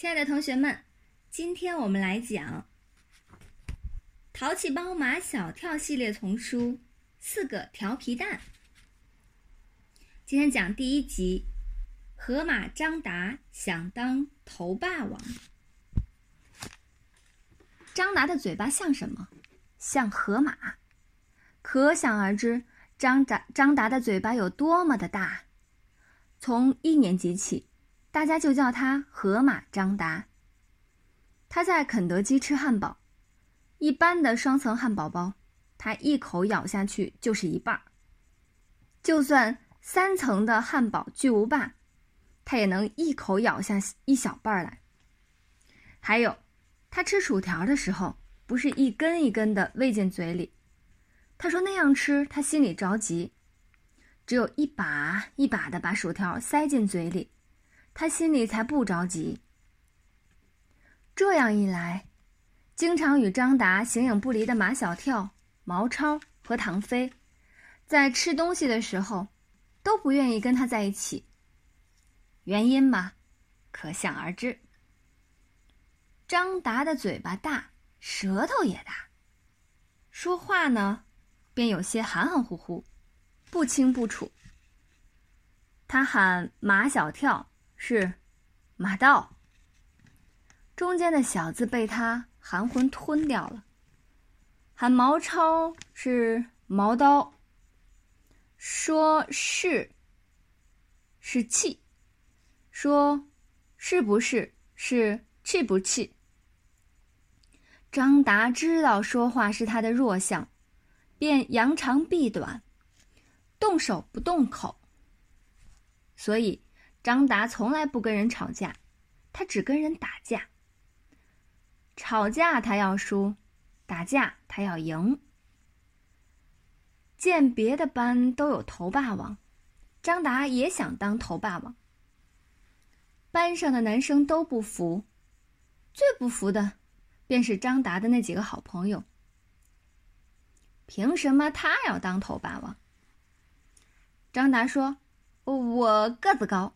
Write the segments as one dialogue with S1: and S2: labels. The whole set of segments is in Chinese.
S1: 亲爱的同学们，今天我们来讲《淘气包马小跳》系列丛书《四个调皮蛋》。今天讲第一集：河马张达想当头霸王。张达的嘴巴像什么？像河马。可想而知，张达张达的嘴巴有多么的大。从一年级起。大家就叫他河马张达。他在肯德基吃汉堡，一般的双层汉堡包，他一口咬下去就是一半儿。就算三层的汉堡巨无霸，他也能一口咬下一小半儿来。还有，他吃薯条的时候，不是一根一根的喂进嘴里，他说那样吃他心里着急，只有一把一把的把薯条塞进嘴里。他心里才不着急。这样一来，经常与张达形影不离的马小跳、毛超和唐飞，在吃东西的时候，都不愿意跟他在一起。原因嘛，可想而知。张达的嘴巴大，舌头也大，说话呢，便有些含含糊糊，不清不楚。他喊马小跳。是，马道。中间的小字被他含混吞掉了。喊毛超是毛刀。说是，是气。说，是不是是气不气？张达知道说话是他的弱项，便扬长避短，动手不动口。所以。张达从来不跟人吵架，他只跟人打架。吵架他要输，打架他要赢。见别的班都有头霸王，张达也想当头霸王。班上的男生都不服，最不服的，便是张达的那几个好朋友。凭什么他要当头霸王？张达说：“我个子高。”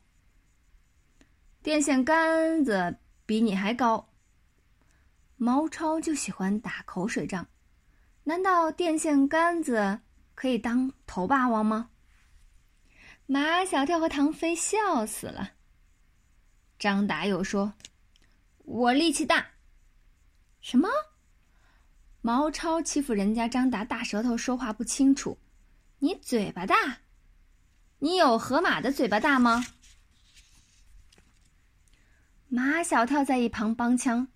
S1: 电线杆子比你还高。毛超就喜欢打口水仗，难道电线杆子可以当头霸王吗？马小跳和唐飞笑死了。张达又说：“我力气大。”什么？毛超欺负人家张达大舌头，说话不清楚。你嘴巴大？你有河马的嘴巴大吗？马小跳在一旁帮腔：“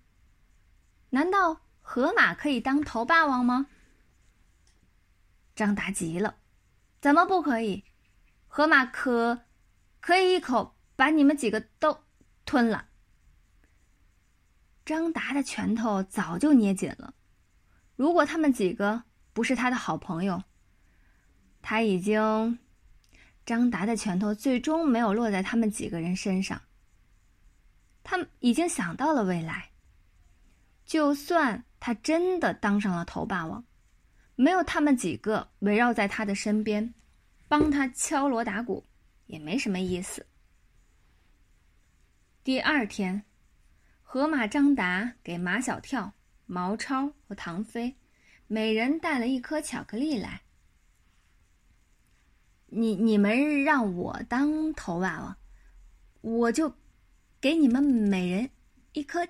S1: 难道河马可以当头霸王吗？”张达急了：“怎么不可以？河马可可以一口把你们几个都吞了。”张达的拳头早就捏紧了。如果他们几个不是他的好朋友，他已经……张达的拳头最终没有落在他们几个人身上。他已经想到了未来。就算他真的当上了头霸王，没有他们几个围绕在他的身边，帮他敲锣打鼓，也没什么意思。第二天，河马张达给马小跳、毛超和唐飞，每人带了一颗巧克力来。你你们让我当头霸王，我就。给你们每人一颗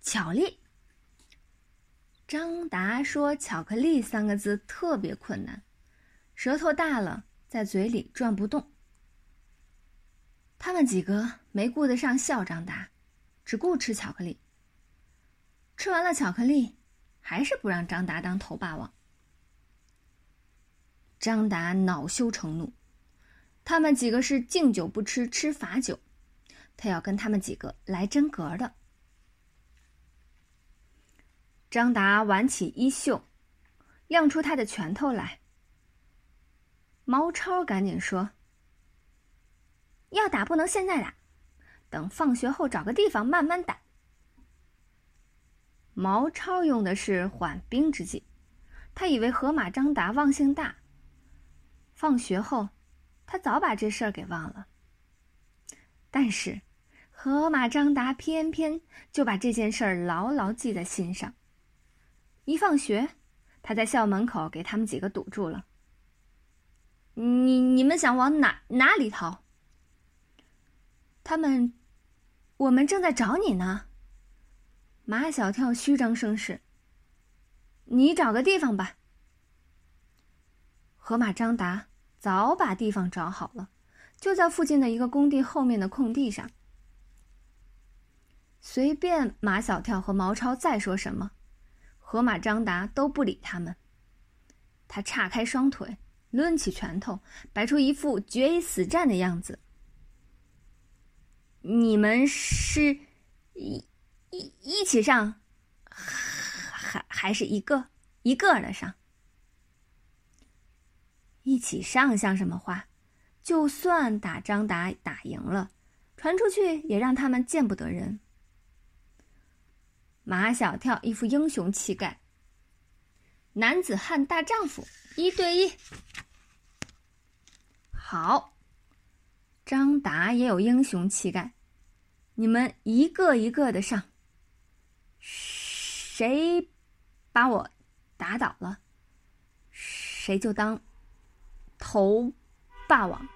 S1: 巧克力。张达说：“巧克力三个字特别困难，舌头大了，在嘴里转不动。”他们几个没顾得上笑张达，只顾吃巧克力。吃完了巧克力，还是不让张达当头霸王。张达恼羞成怒，他们几个是敬酒不吃吃罚酒。他要跟他们几个来真格的。张达挽起衣袖，亮出他的拳头来。毛超赶紧说：“要打不能现在打，等放学后找个地方慢慢打。”毛超用的是缓兵之计，他以为河马张达忘性大。放学后，他早把这事儿给忘了。但是。河马张达偏偏就把这件事儿牢牢记在心上。一放学，他在校门口给他们几个堵住了。你你们想往哪哪里逃？他们，我们正在找你呢。马小跳虚张声势。你找个地方吧。河马张达早把地方找好了，就在附近的一个工地后面的空地上。随便马小跳和毛超再说什么，河马张达都不理他们。他叉开双腿。抡起拳头，摆出一副决一死战的样子。你们是一一一起上，还还是一个一个的上？一起上像什么话？就算打张达打赢了，传出去也让他们见不得人。马小跳一副英雄气概。男子汉大丈夫，一对一。好，张达也有英雄气概。你们一个一个的上，谁把我打倒了，谁就当头霸王。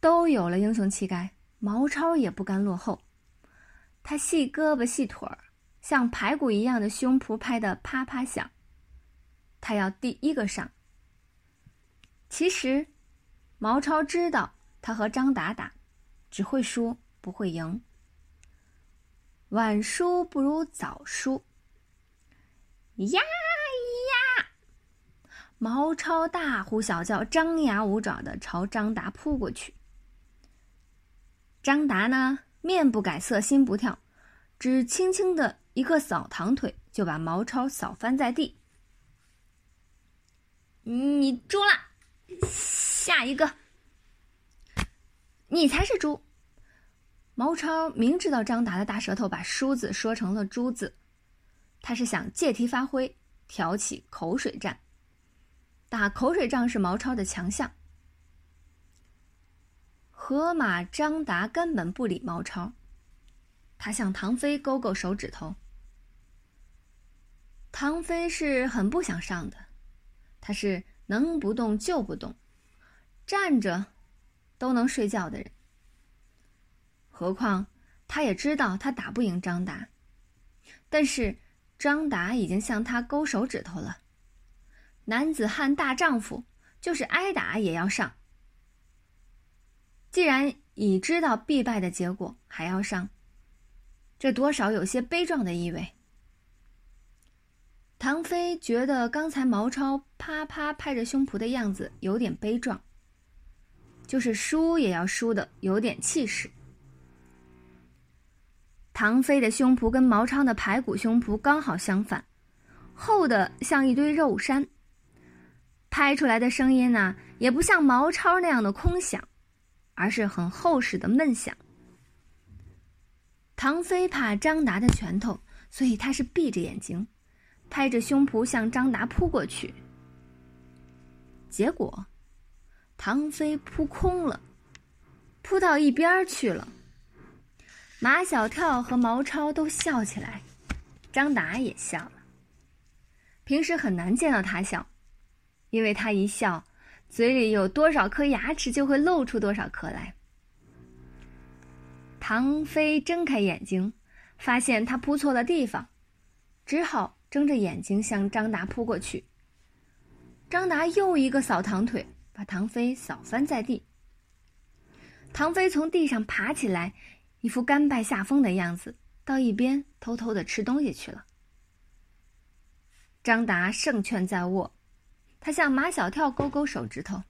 S1: 都有了英雄气概，毛超也不甘落后，他细胳膊细腿儿。像排骨一样的胸脯拍得啪啪响，他要第一个上。其实，毛超知道他和张达打，只会输不会赢。晚输不如早输。呀呀！毛超大呼小叫，张牙舞爪的朝张达扑过去。张达呢，面不改色，心不跳，只轻轻的。一个扫堂腿就把毛超扫翻在地。你猪了，下一个，你才是猪。毛超明知道张达的大舌头把“梳子说成了“猪”字，他是想借题发挥，挑起口水战。打口水仗是毛超的强项。河马张达根本不理毛超，他向唐飞勾勾手指头。唐飞是很不想上的，他是能不动就不动，站着都能睡觉的人。何况他也知道他打不赢张达，但是张达已经向他勾手指头了。男子汉大丈夫，就是挨打也要上。既然已知道必败的结果还要上，这多少有些悲壮的意味。唐飞觉得刚才毛超啪啪拍着胸脯的样子有点悲壮，就是输也要输的有点气势。唐飞的胸脯跟毛超的排骨胸脯刚好相反，厚的像一堆肉山。拍出来的声音呢，也不像毛超那样的空响，而是很厚实的闷响。唐飞怕张达的拳头，所以他是闭着眼睛。拍着胸脯向张达扑过去，结果，唐飞扑空了，扑到一边去了。马小跳和毛超都笑起来，张达也笑了。平时很难见到他笑，因为他一笑，嘴里有多少颗牙齿就会露出多少颗来。唐飞睁开眼睛，发现他扑错了地方，只好。睁着眼睛向张达扑过去，张达又一个扫堂腿，把唐飞扫翻在地。唐飞从地上爬起来，一副甘拜下风的样子，到一边偷偷的吃东西去了。张达胜券在握，他向马小跳勾勾手指头。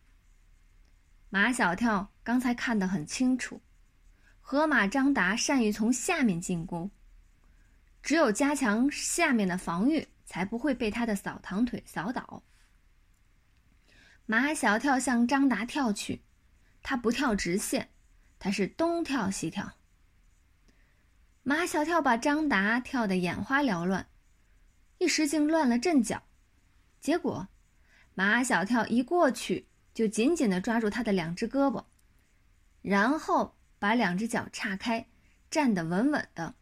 S1: 马小跳刚才看得很清楚，河马张达善于从下面进攻。只有加强下面的防御，才不会被他的扫堂腿扫倒。马小跳向张达跳去，他不跳直线，他是东跳西跳。马小跳把张达跳得眼花缭乱，一时竟乱了阵脚。结果，马小跳一过去就紧紧地抓住他的两只胳膊，然后把两只脚岔开，站得稳稳的。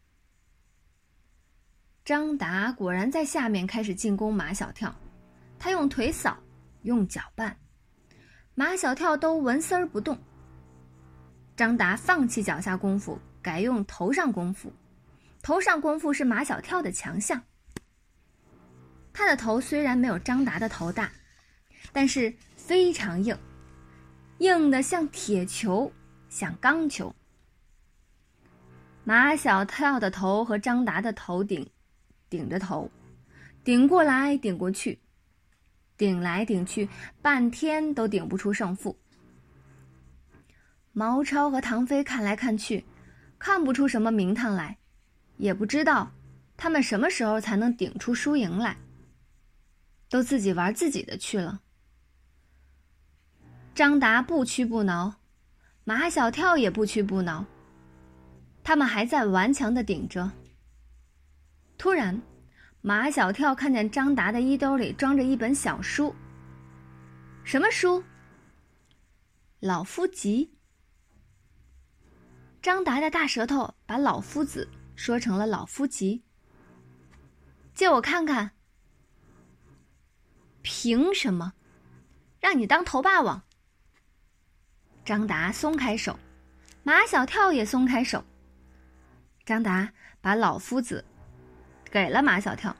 S1: 张达果然在下面开始进攻马小跳，他用腿扫，用脚绊，马小跳都纹丝儿不动。张达放弃脚下功夫，改用头上功夫。头上功夫是马小跳的强项。他的头虽然没有张达的头大，但是非常硬，硬的像铁球，像钢球。马小跳的头和张达的头顶，顶着头，顶过来顶过去，顶来顶去，半天都顶不出胜负。毛超和唐飞看来看去，看不出什么名堂来，也不知道他们什么时候才能顶出输赢来。都自己玩自己的去了。张达不屈不挠，马小跳也不屈不挠。他们还在顽强的顶着。突然，马小跳看见张达的衣兜里装着一本小书。什么书？老夫集。张达的大舌头把老夫子说成了老夫集。借我看看。凭什么？让你当头霸王？张达松开手，马小跳也松开手。张达把老夫子给了马小跳。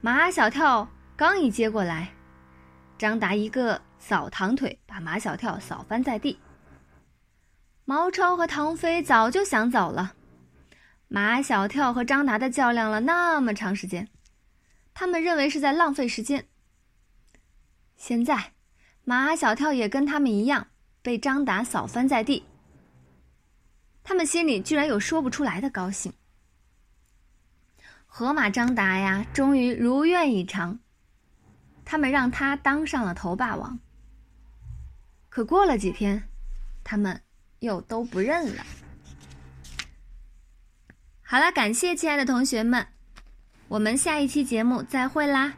S1: 马小跳刚一接过来，张达一个扫堂腿，把马小跳扫翻在地。毛超和唐飞早就想走了。马小跳和张达的较量了那么长时间。他们认为是在浪费时间。现在，马小跳也跟他们一样被张达扫翻在地。他们心里居然有说不出来的高兴。河马张达呀，终于如愿以偿，他们让他当上了头霸王。可过了几天，他们又都不认了。好了，感谢亲爱的同学们。我们下一期节目再会啦！